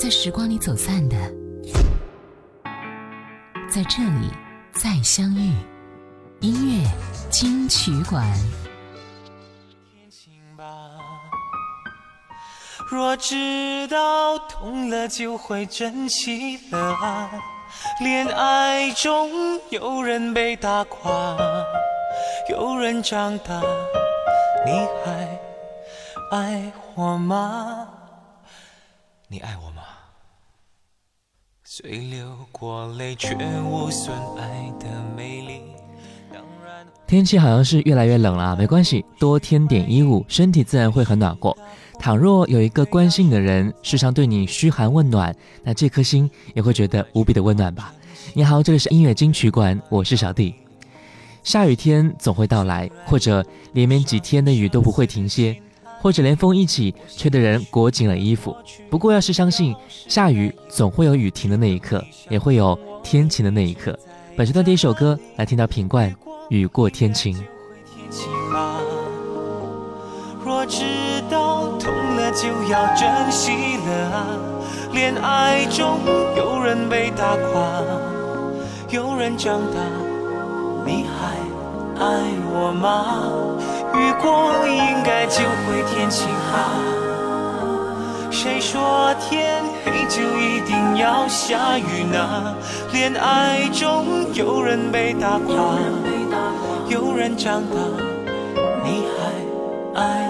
在时光里走散的，在这里再相遇。音乐金曲馆。天晴吧。若知道痛了就会珍惜了啊。恋爱中有人被打垮，有人长大。你还爱我吗？你爱我。流过泪，却无损爱的美丽。天气好像是越来越冷了，没关系，多添点衣物，身体自然会很暖和。倘若有一个关心你的人，时常对你嘘寒问暖，那这颗心也会觉得无比的温暖吧。你好，这里是音乐金曲馆，我是小弟。下雨天总会到来，或者连绵几天的雨都不会停歇。或者连风一起，吹的人裹紧了衣服。不过要是相信下雨总会有雨停的那一刻，也会有天晴的那一刻。本时段第一首歌来听到品冠《雨过天晴》。若知道痛了就要珍惜了啊，恋爱中有人被打垮，有人长大，你还爱我吗？雨过应该就会天晴吧？谁说天黑就一定要下雨呢？恋爱中有人被打垮，有人长大，你还爱。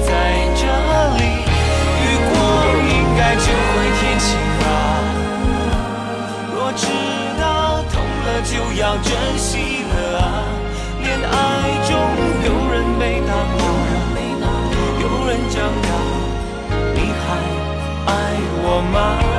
爱就会天晴啊！若知道痛了就要珍惜了啊！恋爱中有人被打过，有人长大，你还爱我吗？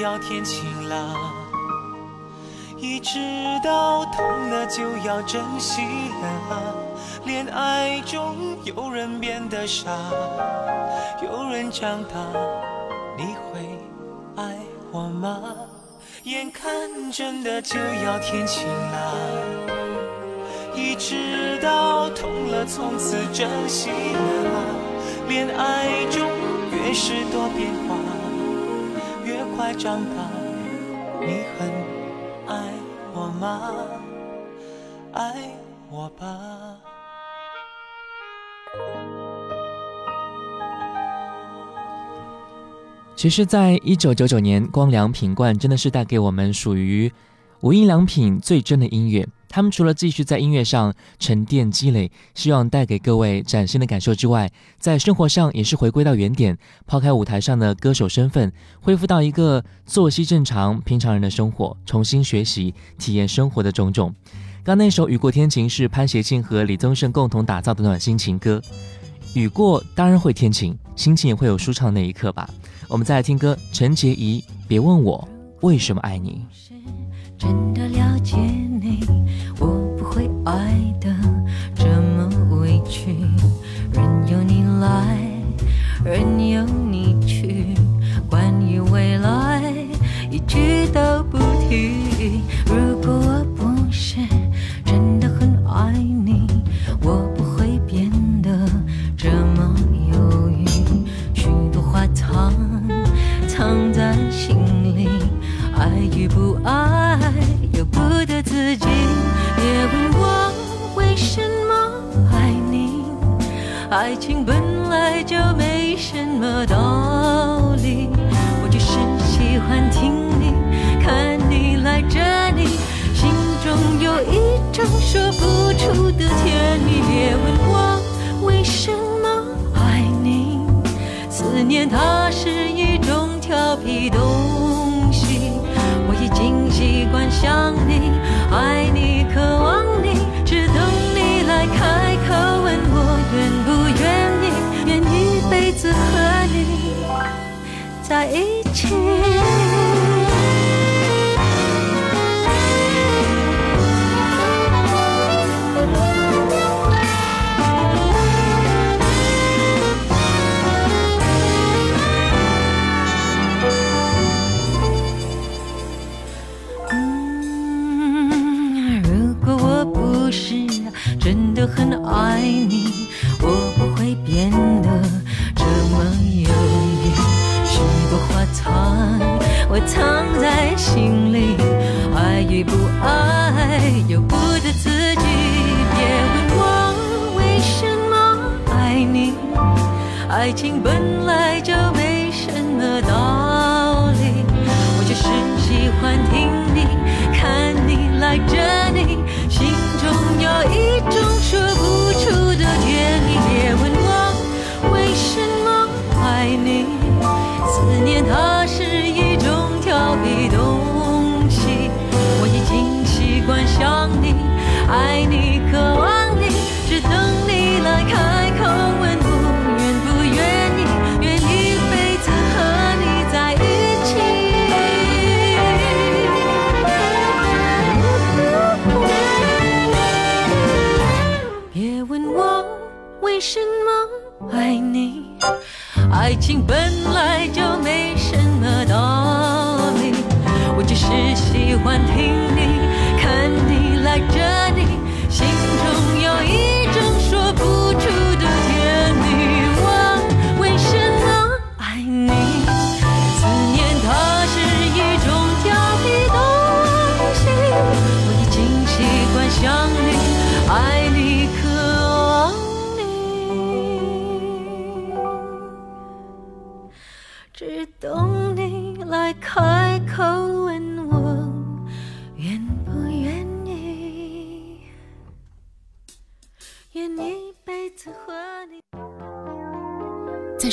要天晴了，一直到痛了就要珍惜了啊！恋爱中有人变得傻，有人长大，你会爱我吗？眼看真的就要天晴了，一直到痛了从此珍惜了啊！恋爱中越是多变化。快长大，你很爱我吗？爱我吧。其实，在一九九九年，光良品冠》真的是带给我们属于无印良品最真的音乐。他们除了继续在音乐上沉淀积累，希望带给各位崭新的感受之外，在生活上也是回归到原点，抛开舞台上的歌手身份，恢复到一个作息正常、平常人的生活，重新学习、体验生活的种种。刚那首《雨过天晴》是潘协庆和李宗盛共同打造的暖心情歌，雨过当然会天晴，心情也会有舒畅那一刻吧。我们再来听歌，陈洁仪《别问我为什么爱你》，真的了解。爱的。种说不出的甜蜜，别问我为什么爱你。思念它是一种调皮东西，我已经习惯想你，爱你，渴望你，只等你来开口问我愿不愿意，愿一辈子和你在一起。need.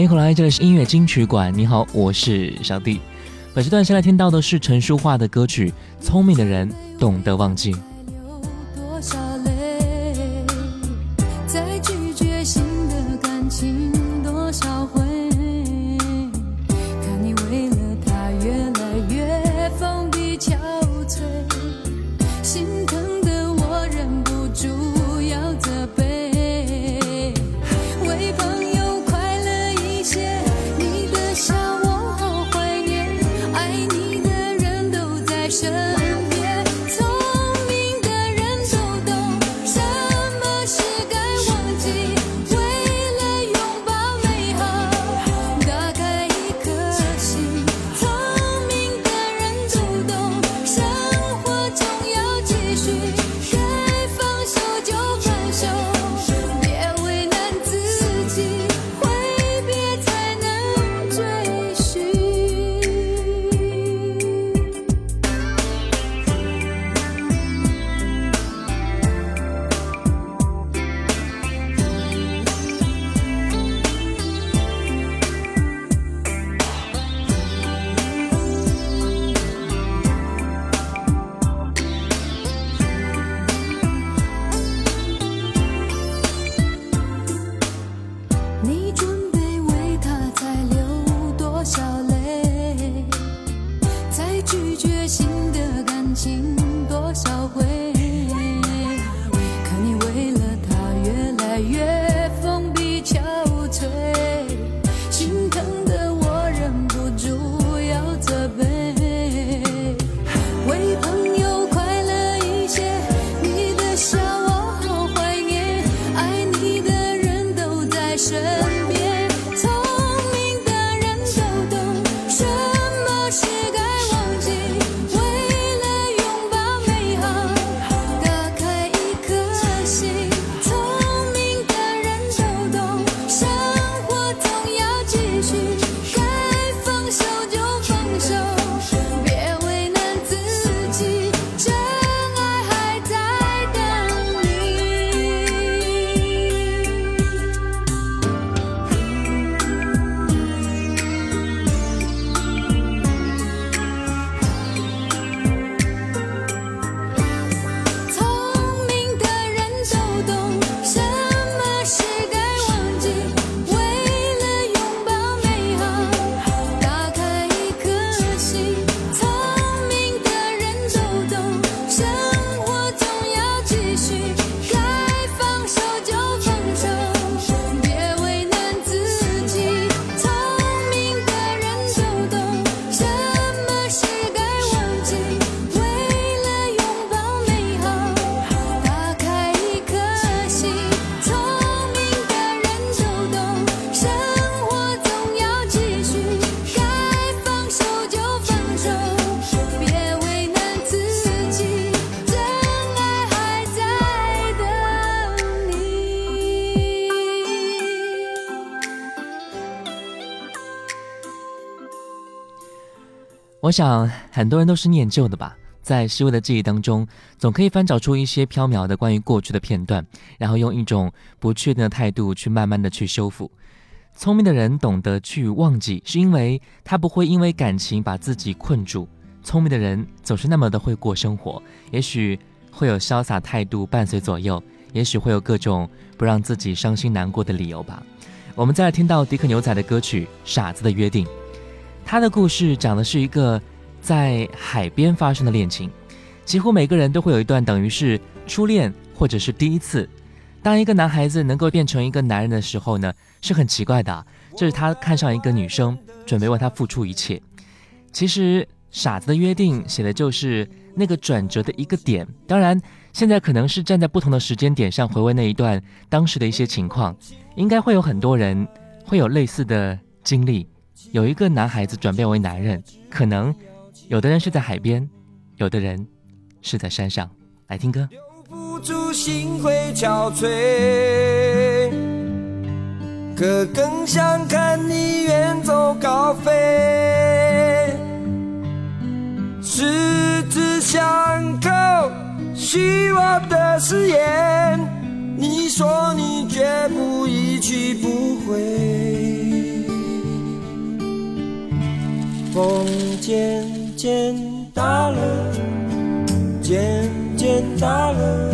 欢迎回来，这里是音乐金曲馆。你好，我是小弟。本时段先来听到的是陈淑桦的歌曲《聪明的人懂得忘记》。我想，很多人都是念旧的吧，在失味的记忆当中，总可以翻找出一些飘渺的关于过去的片段，然后用一种不确定的态度去慢慢的去修复。聪明的人懂得去忘记，是因为他不会因为感情把自己困住。聪明的人总是那么的会过生活，也许会有潇洒态度伴随左右，也许会有各种不让自己伤心难过的理由吧。我们再来听到迪克牛仔的歌曲《傻子的约定》。他的故事讲的是一个在海边发生的恋情，几乎每个人都会有一段等于是初恋或者是第一次。当一个男孩子能够变成一个男人的时候呢，是很奇怪的。这是他看上一个女生，准备为她付出一切。其实《傻子的约定》写的就是那个转折的一个点。当然，现在可能是站在不同的时间点上回味那一段当时的一些情况，应该会有很多人会有类似的经历。有一个男孩子转变为男人可能有的人是在海边有的人是在山上来听歌留不住心会憔悴可更想看你远走高飞十指相扣希望的誓言你说你绝不一去不回风渐渐大了，渐渐大了，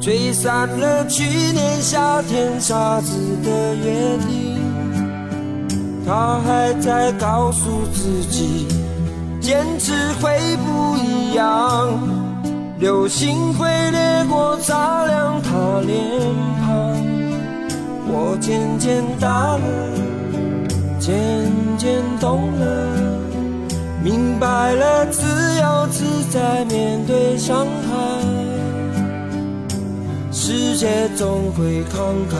吹散了去年夏天傻子的约定。他还在告诉自己，坚持会不一样。流星会掠过，擦亮他脸庞。我渐渐大了。渐渐懂了，明白了，自由自在面对伤害，世界总会慷慨，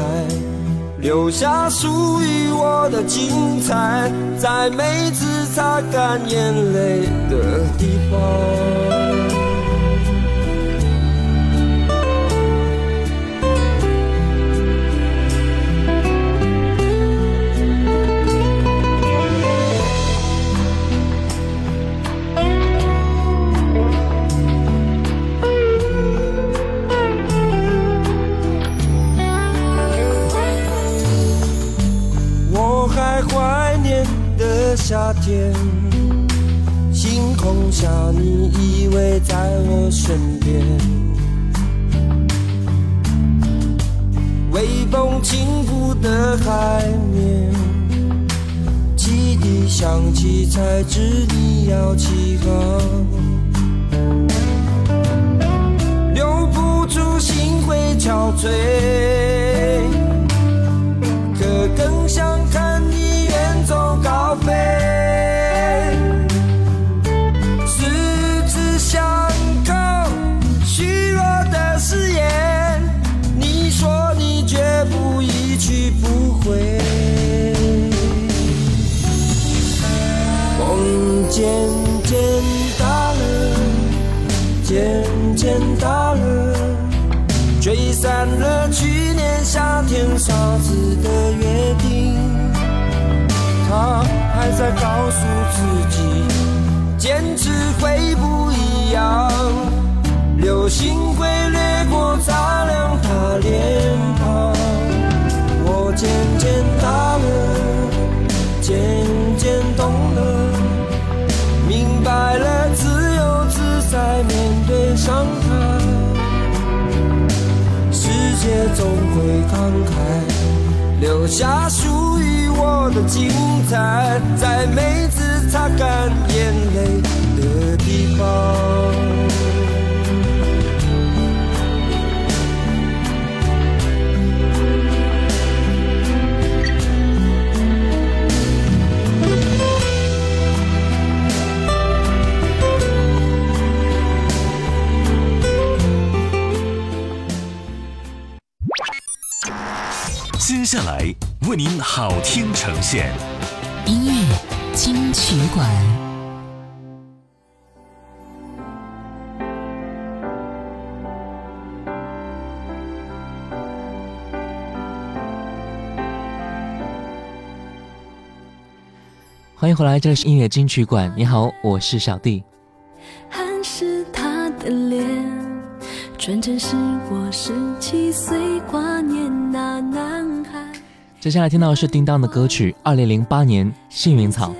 留下属于我的精彩，在每次擦干眼泪的地方。的夏天，星空下你依偎在我身边，微风轻拂的海面，汽笛响起才知你要起航，留不住心会憔悴，可更想看你。走高飞，十指相扣，虚弱的誓言，你说你绝不一去不回。风渐渐大了，渐渐大了，吹散了去年夏天傻子的约定。还在告诉自己，坚持会不一样。流星会掠过，擦亮他脸庞。我渐渐大了，渐渐懂了，明白了自由自在面对伤害，世界总会慷慨，留下。的精彩，在每次擦干眼泪的地方。为您好听呈现，音乐金曲馆，欢迎回来，这是音乐金曲馆。你好，我是小弟。接下来听到的是叮当的歌曲《二零零八年幸运草》。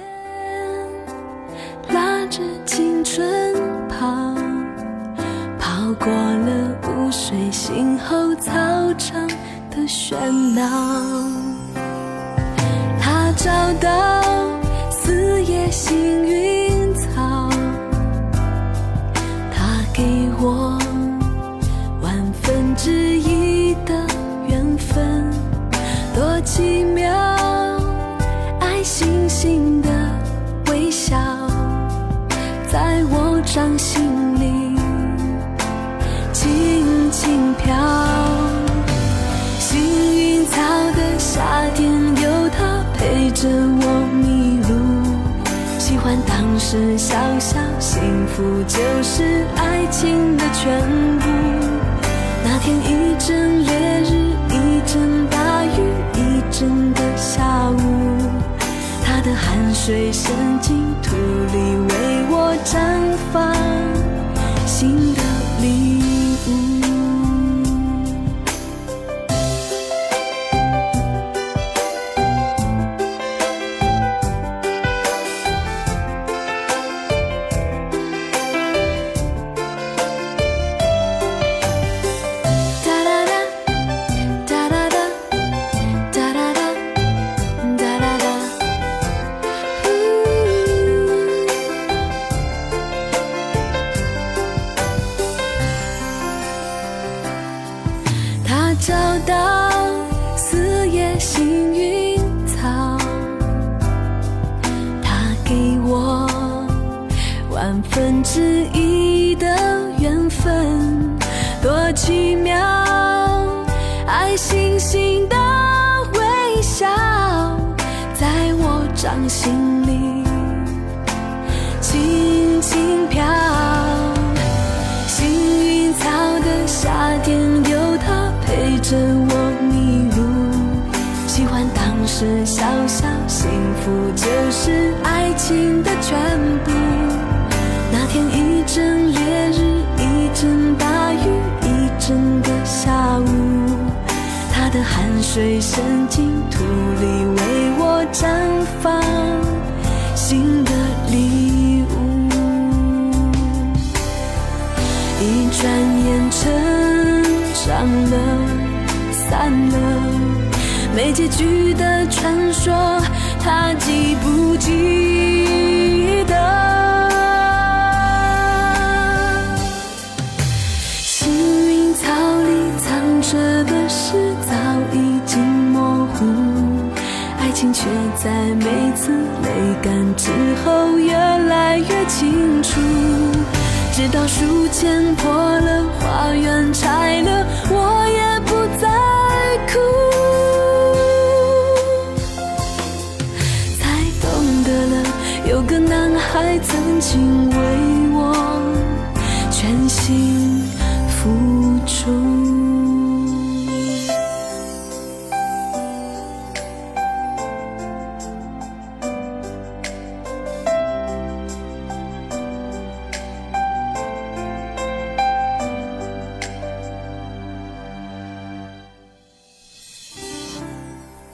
汗水渗进土里，为我绽放新的礼物。我迷路，喜欢当时小小幸福，就是爱情的全部。那天一阵烈日，一阵大雨，一整个下午。他的汗水渗进土里，为我绽放新的礼物。一转眼，成长了。散了，没结局的传说，他记不记得？幸运草里藏着的事早已经模糊，爱情却在每次泪干之后越来越清楚，直到书签破了，花园拆了。为我全心付出。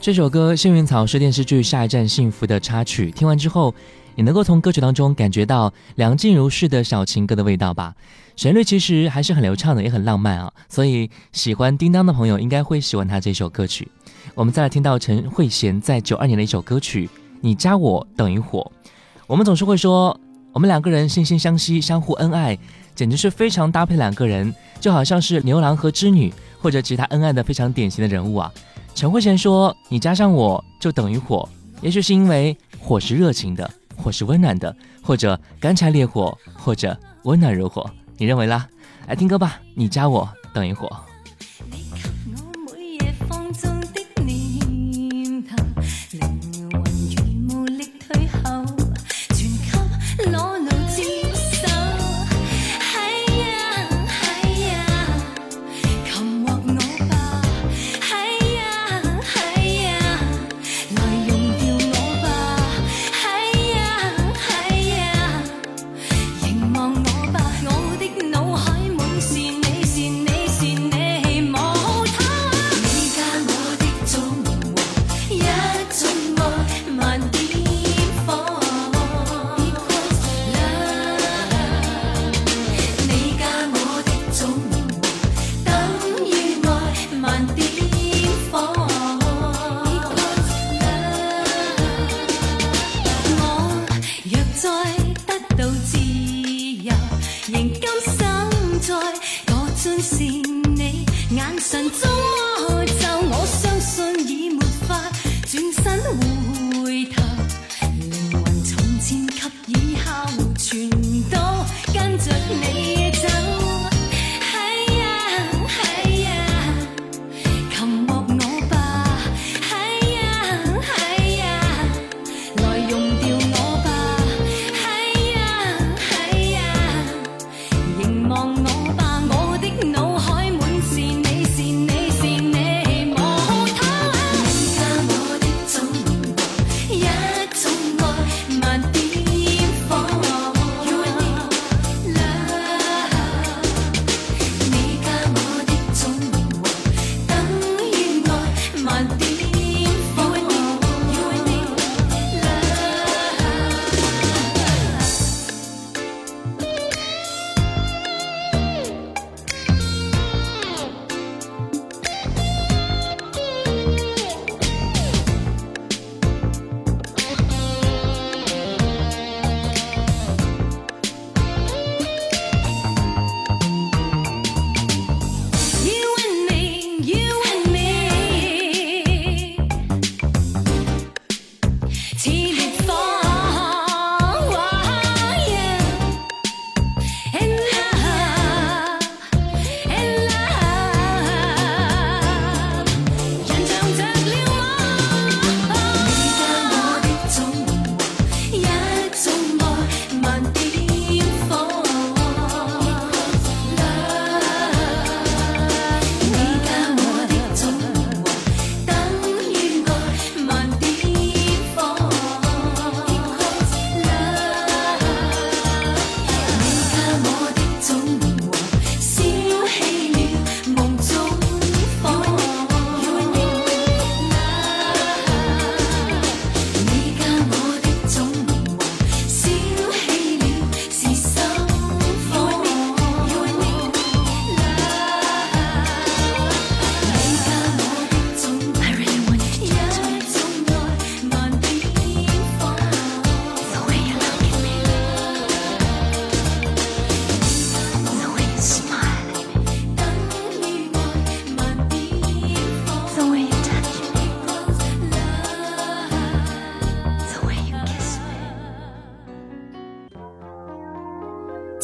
这首歌《幸运草》是电视剧《下一站幸福》的插曲，听完之后。你能够从歌曲当中感觉到梁静茹式的小情歌的味道吧，旋律其实还是很流畅的，也很浪漫啊。所以喜欢《叮当》的朋友应该会喜欢他这首歌曲。我们再来听到陈慧娴在九二年的一首歌曲《你加我等于火》。我们总是会说，我们两个人惺惺相惜，相互恩爱，简直是非常搭配两个人，就好像是牛郎和织女或者其他恩爱的非常典型的人物啊。陈慧娴说：“你加上我就等于火。”也许是因为火是热情的。火是温暖的，或者干柴烈火，或者温暖如火，你认为啦？来听歌吧，你加我，等一会儿。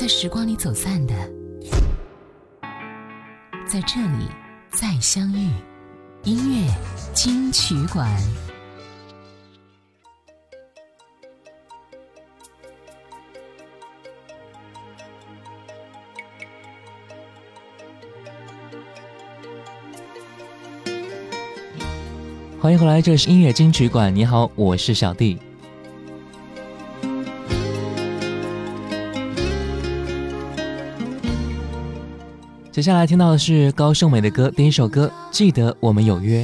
在时光里走散的，在这里再相遇。音乐金曲馆，欢迎回来，这是音乐金曲馆。你好，我是小弟。接下来听到的是高胜美的歌，第一首歌《记得我们有约》。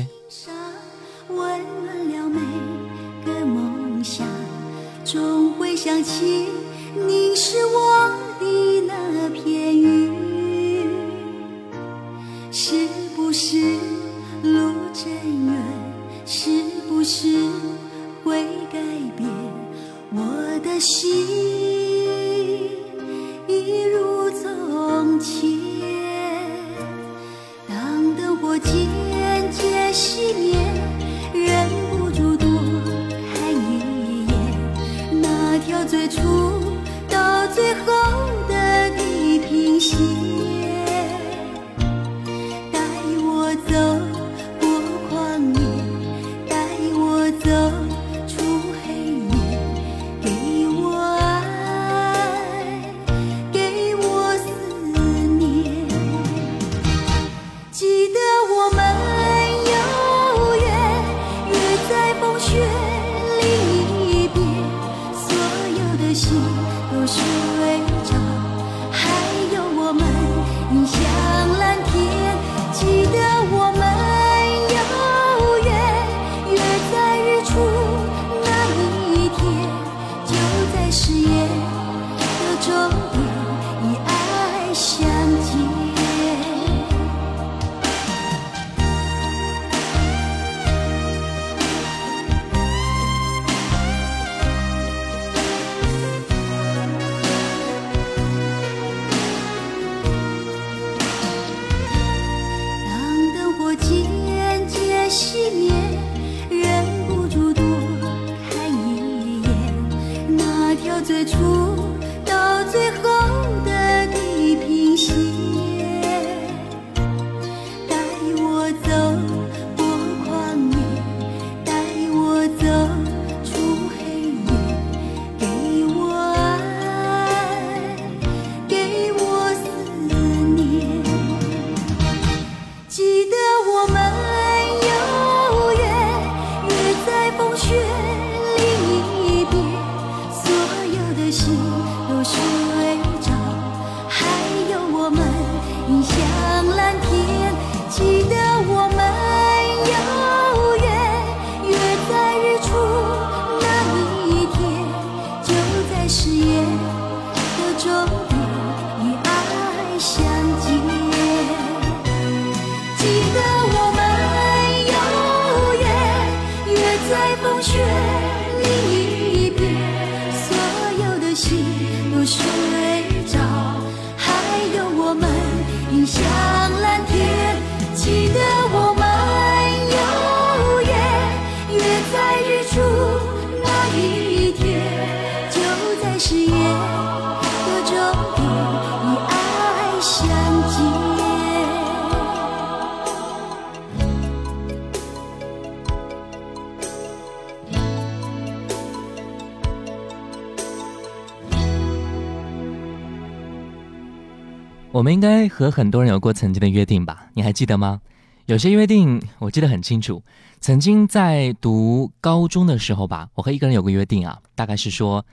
пути. 冬雪一所有的心都睡着，还有我们相。我们应该和很多人有过曾经的约定吧？你还记得吗？有些约定我记得很清楚。曾经在读高中的时候吧，我和一个人有个约定啊，大概是说，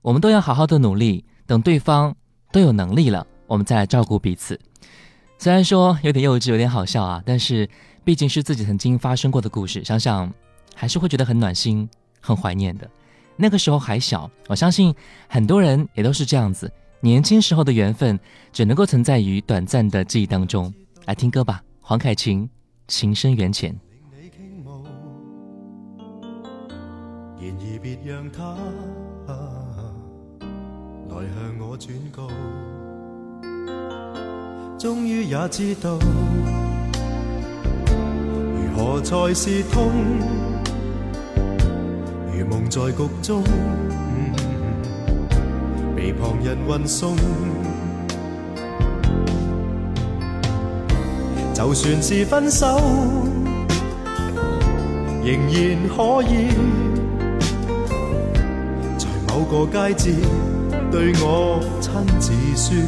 我们都要好好的努力，等对方都有能力了，我们再来照顾彼此。虽然说有点幼稚，有点好笑啊，但是毕竟是自己曾经发生过的故事，想想还是会觉得很暖心、很怀念的。那个时候还小，我相信很多人也都是这样子。年轻时候的缘分只能够存在于短暂的记忆当中。来听歌吧，黄凯芹《情深缘浅》。然而别让他、啊、来向我转告，终于也知道如何才是痛，如梦在局中。被旁人运送，就算是分手，仍然可以在某个街角对我亲自说。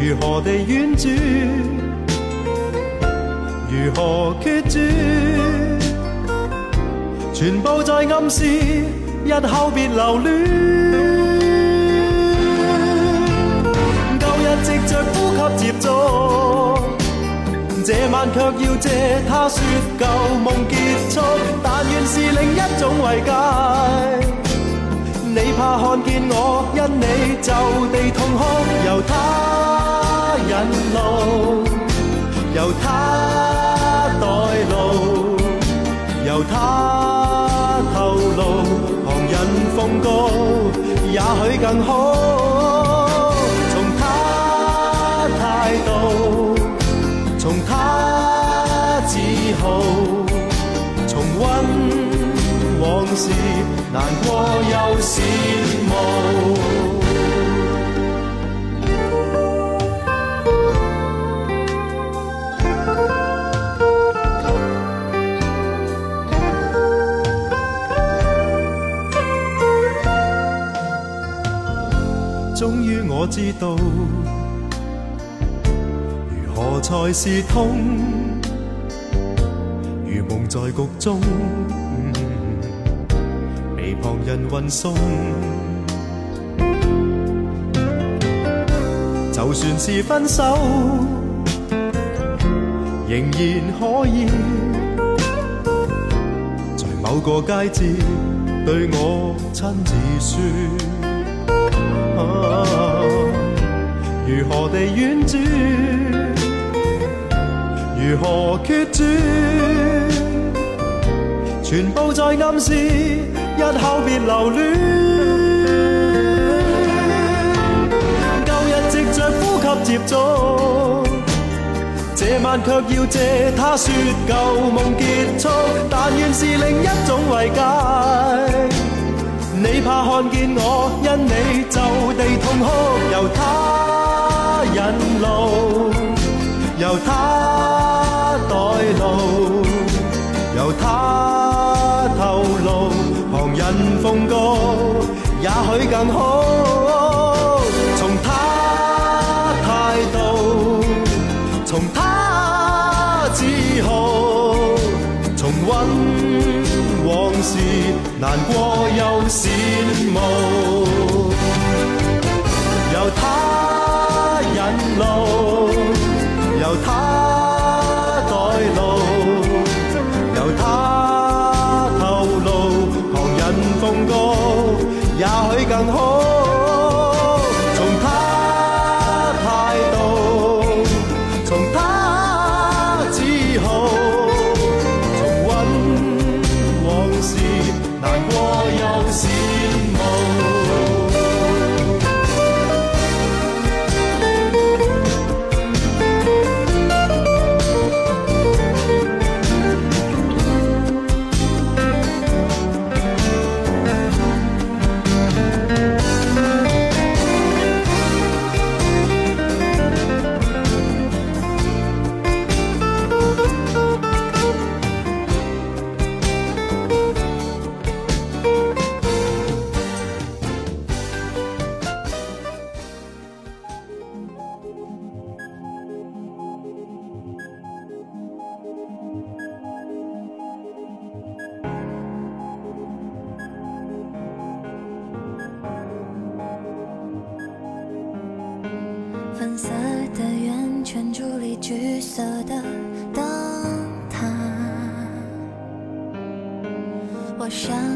如何地婉转，如何决绝，全部在暗示。日后别留恋，旧日藉着呼吸接触，这晚却要借他说旧梦结束，但愿是另一种慰藉。你怕看见我，因你就地痛哭，由他引路，由他代路，由他透露。也许更好，从他态度，从他自豪，重温往事，难过又是。我知道如何才是痛，如梦在局中，被旁人运送。就算是分手，仍然可以在某个街节对我亲自说。如何地婉转，如何决绝，全部在暗示，日后别留恋。旧日藉着呼吸接触，这晚却要借他说旧梦结束，但愿是另一种慰藉。你怕看见我，因你就地痛哭，由他。引路，由他代路，由他透露，旁人奉告，也许更好。从他态度，从他自豪，重温往事，难过又羡慕。色的灯塔，我想。